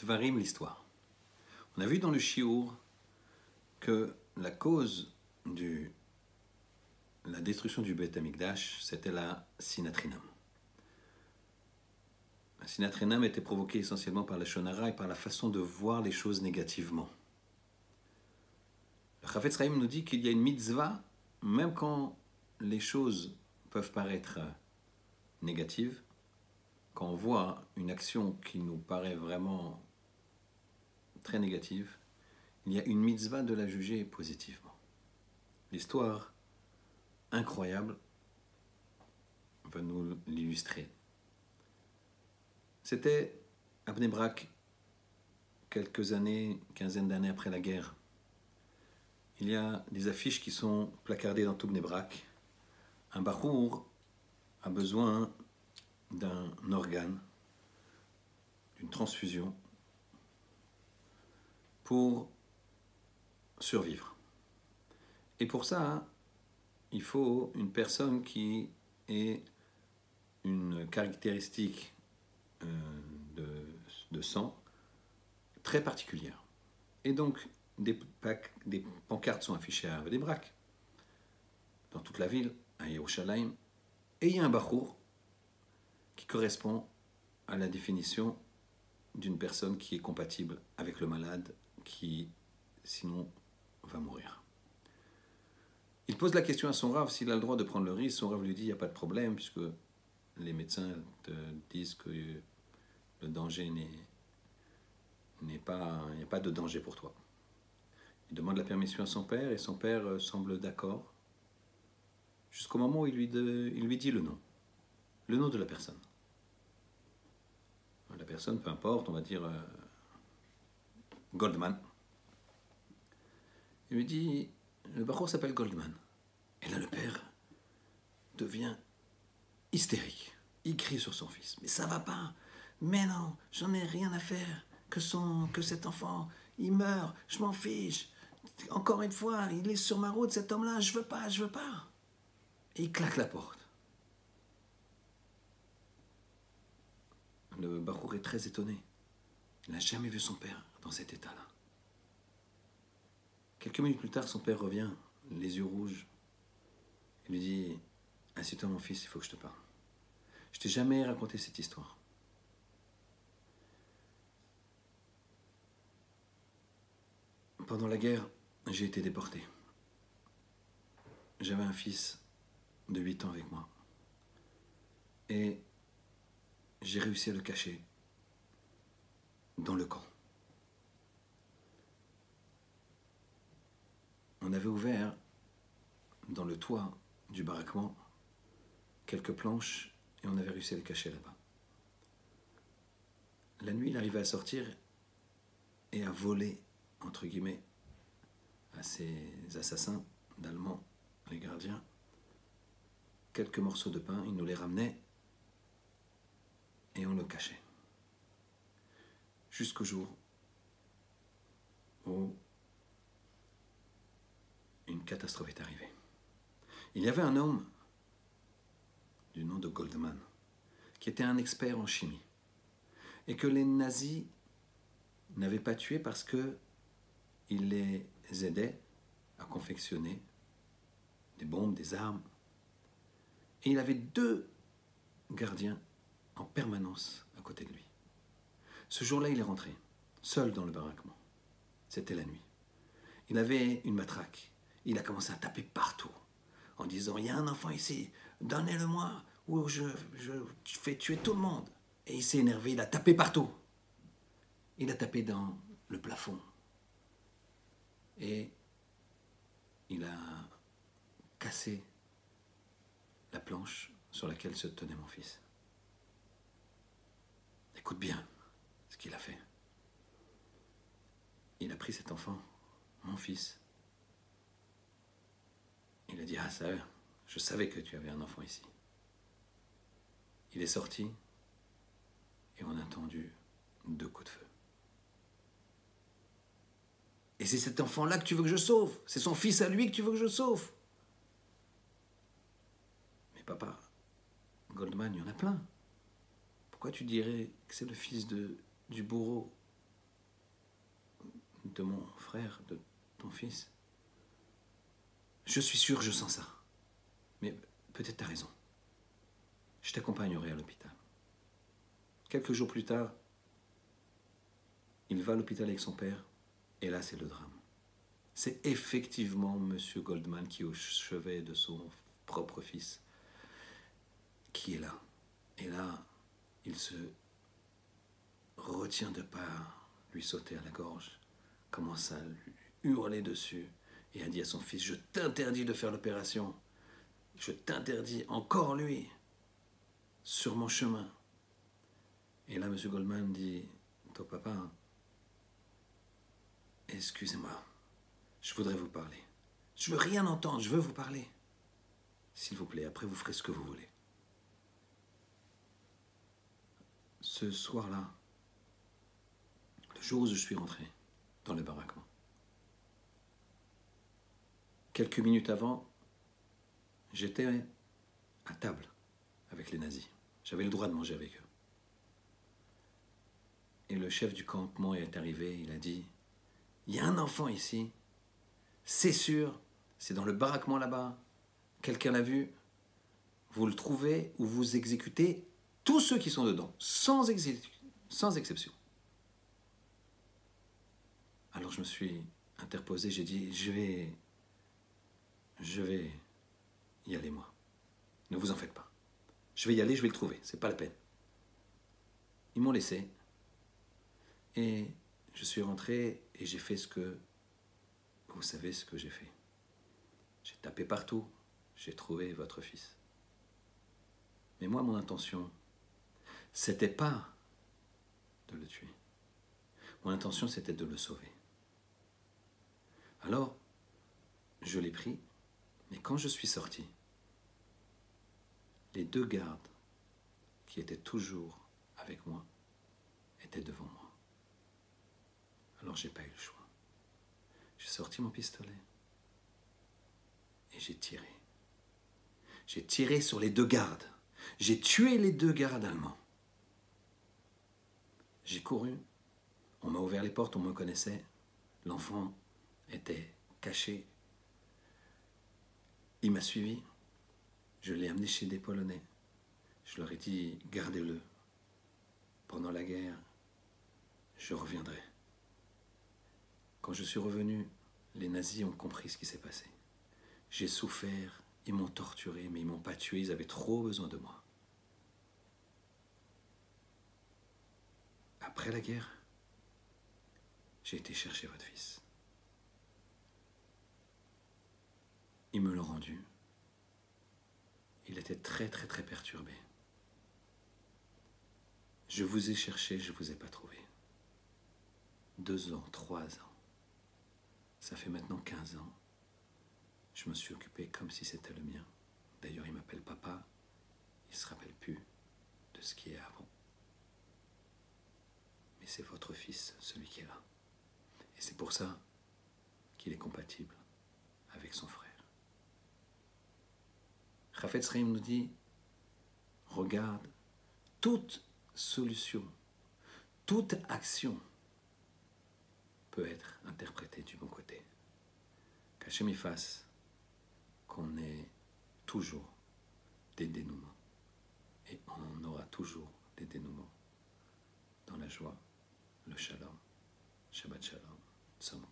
Tvarim, l'histoire. On a vu dans le Shiur que la cause de la destruction du Beth Amikdash, c'était la sinatrinam. La sinatrinam était provoquée essentiellement par la shonara et par la façon de voir les choses négativement. Le Chafetz nous dit qu'il y a une mitzvah, même quand les choses peuvent paraître négatives, quand on voit une action qui nous paraît vraiment très négative, il y a une mitzvah de la juger positivement. L'histoire incroyable va nous l'illustrer. C'était à Bnebrak, quelques années, quinzaine d'années après la guerre. Il y a des affiches qui sont placardées dans tout Bnebrak. Un barour a besoin d'un organe, d'une transfusion, pour survivre. Et pour ça, il faut une personne qui ait une caractéristique euh, de, sang très particulière. Et donc, des, des pancartes sont affichées à Vedebrak, dans toute la ville, à Yerushalayim, et il y a un bachour qui correspond à la définition d'une personne qui est compatible avec le malade, qui sinon va mourir. Il pose la question à son rave s'il a le droit de prendre le risque. Son rave lui dit il n'y a pas de problème, puisque les médecins te disent que le danger n'est pas, il n'y a pas de danger pour toi. Il demande la permission à son père et son père euh, semble d'accord jusqu'au moment où il lui, il lui dit le nom, le nom de la personne. La personne, peu importe, on va dire euh, Goldman. Il lui dit, le baron s'appelle Goldman. Et là, le père devient hystérique. Il crie sur son fils. Mais ça va pas. Mais non, j'en ai rien à faire. Que, son, que cet enfant, il meurt. Je m'en fiche. Encore une fois, il est sur ma route, cet homme-là. Je veux pas, je veux pas. Il claque la porte. Le Barour est très étonné. Il n'a jamais vu son père dans cet état-là. Quelques minutes plus tard, son père revient, les yeux rouges. Il lui dit Assieds-toi, mon fils, il faut que je te parle. Je t'ai jamais raconté cette histoire. Pendant la guerre, j'ai été déporté. J'avais un fils de 8 ans avec moi. Et j'ai réussi à le cacher dans le camp. On avait ouvert dans le toit du baraquement quelques planches et on avait réussi à les cacher là-bas. La nuit, il arrivait à sortir et à voler, entre guillemets, à ses assassins d'Allemands, les gardiens, quelques morceaux de pain, il nous les ramenait et on le cachait. Jusqu'au jour où une catastrophe est arrivée. Il y avait un homme du nom de Goldman qui était un expert en chimie et que les nazis n'avaient pas tué parce que il les aidait à confectionner des bombes, des armes. Et il avait deux gardiens en permanence à côté de lui. Ce jour-là, il est rentré, seul dans le baraquement. C'était la nuit. Il avait une matraque. Il a commencé à taper partout en disant Il y a un enfant ici, donnez-le-moi ou je, je, fais tuer tout le monde. Et il s'est énervé, il a tapé partout. Il a tapé dans le plafond. Et il a cassé la planche sur laquelle se tenait mon fils. Écoute bien ce qu'il a fait. Il a pris cet enfant, mon fils. Il a dit, ah ça, je savais que tu avais un enfant ici. Il est sorti et on a entendu deux coups de feu. Et c'est cet enfant-là que tu veux que je sauve. C'est son fils à lui que tu veux que je sauve. Mais papa, Goldman, il y en a plein. Pourquoi tu dirais que c'est le fils de, du bourreau de mon frère, de ton fils? Je suis sûr, je sens ça. Mais peut-être tu as raison. Je t'accompagnerai à l'hôpital. Quelques jours plus tard, il va à l'hôpital avec son père, et là c'est le drame. C'est effectivement M. Goldman qui est au chevet de son propre fils, qui est là. Et là, il se retient de pas lui sauter à la gorge, commence à hurler dessus et a dit à son fils, je t'interdis de faire l'opération, je t'interdis encore lui sur mon chemin. Et là, M. Goldman dit, ton papa, excusez-moi, je voudrais vous parler. Je veux rien entendre, je veux vous parler. S'il vous plaît, après vous ferez ce que vous voulez. Ce soir-là, le jour où je suis rentré dans le baraquement, quelques minutes avant, j'étais à table avec les nazis. J'avais le droit de manger avec eux. Et le chef du campement est arrivé, il a dit, il y a un enfant ici, c'est sûr, c'est dans le baraquement là-bas, quelqu'un l'a vu, vous le trouvez ou vous exécutez tous ceux qui sont dedans, sans, sans exception. Alors je me suis interposé, j'ai dit, je vais, je vais y aller moi. Ne vous en faites pas. Je vais y aller, je vais le trouver, c'est pas la peine. Ils m'ont laissé. Et je suis rentré et j'ai fait ce que vous savez ce que j'ai fait. J'ai tapé partout, j'ai trouvé votre fils. Mais moi, mon intention, c'était pas de le tuer. Mon intention, c'était de le sauver. Alors, je l'ai pris, mais quand je suis sorti, les deux gardes qui étaient toujours avec moi étaient devant moi. Alors j'ai pas eu le choix. J'ai sorti mon pistolet et j'ai tiré. J'ai tiré sur les deux gardes. J'ai tué les deux gardes allemands. J'ai couru. On m'a ouvert les portes, on me connaissait. L'enfant était caché. Il m'a suivi. Je l'ai amené chez des Polonais. Je leur ai dit, gardez-le. Pendant la guerre, je reviendrai. Quand je suis revenu, les nazis ont compris ce qui s'est passé. J'ai souffert, ils m'ont torturé, mais ils m'ont pas tué, ils avaient trop besoin de moi. Après la guerre, j'ai été chercher votre fils. Ils me l'ont rendu. Il était très très très perturbé. Je vous ai cherché, je ne vous ai pas trouvé. Deux ans, trois ans. Ça fait maintenant 15 ans. Je me suis occupé comme si c'était le mien. D'ailleurs, il m'appelle papa. Il ne se rappelle plus de ce qui est avant. Mais c'est votre fils, celui qui est là. Et c'est pour ça qu'il est compatible avec son frère. Rafet Sreim nous dit, regarde, toute solution, toute action peut être interprété du bon côté. Qu'Hachem y fasse qu'on ait toujours des dénouements. Et on aura toujours des dénouements dans la joie, le shalom, Shabbat shalom, Tzom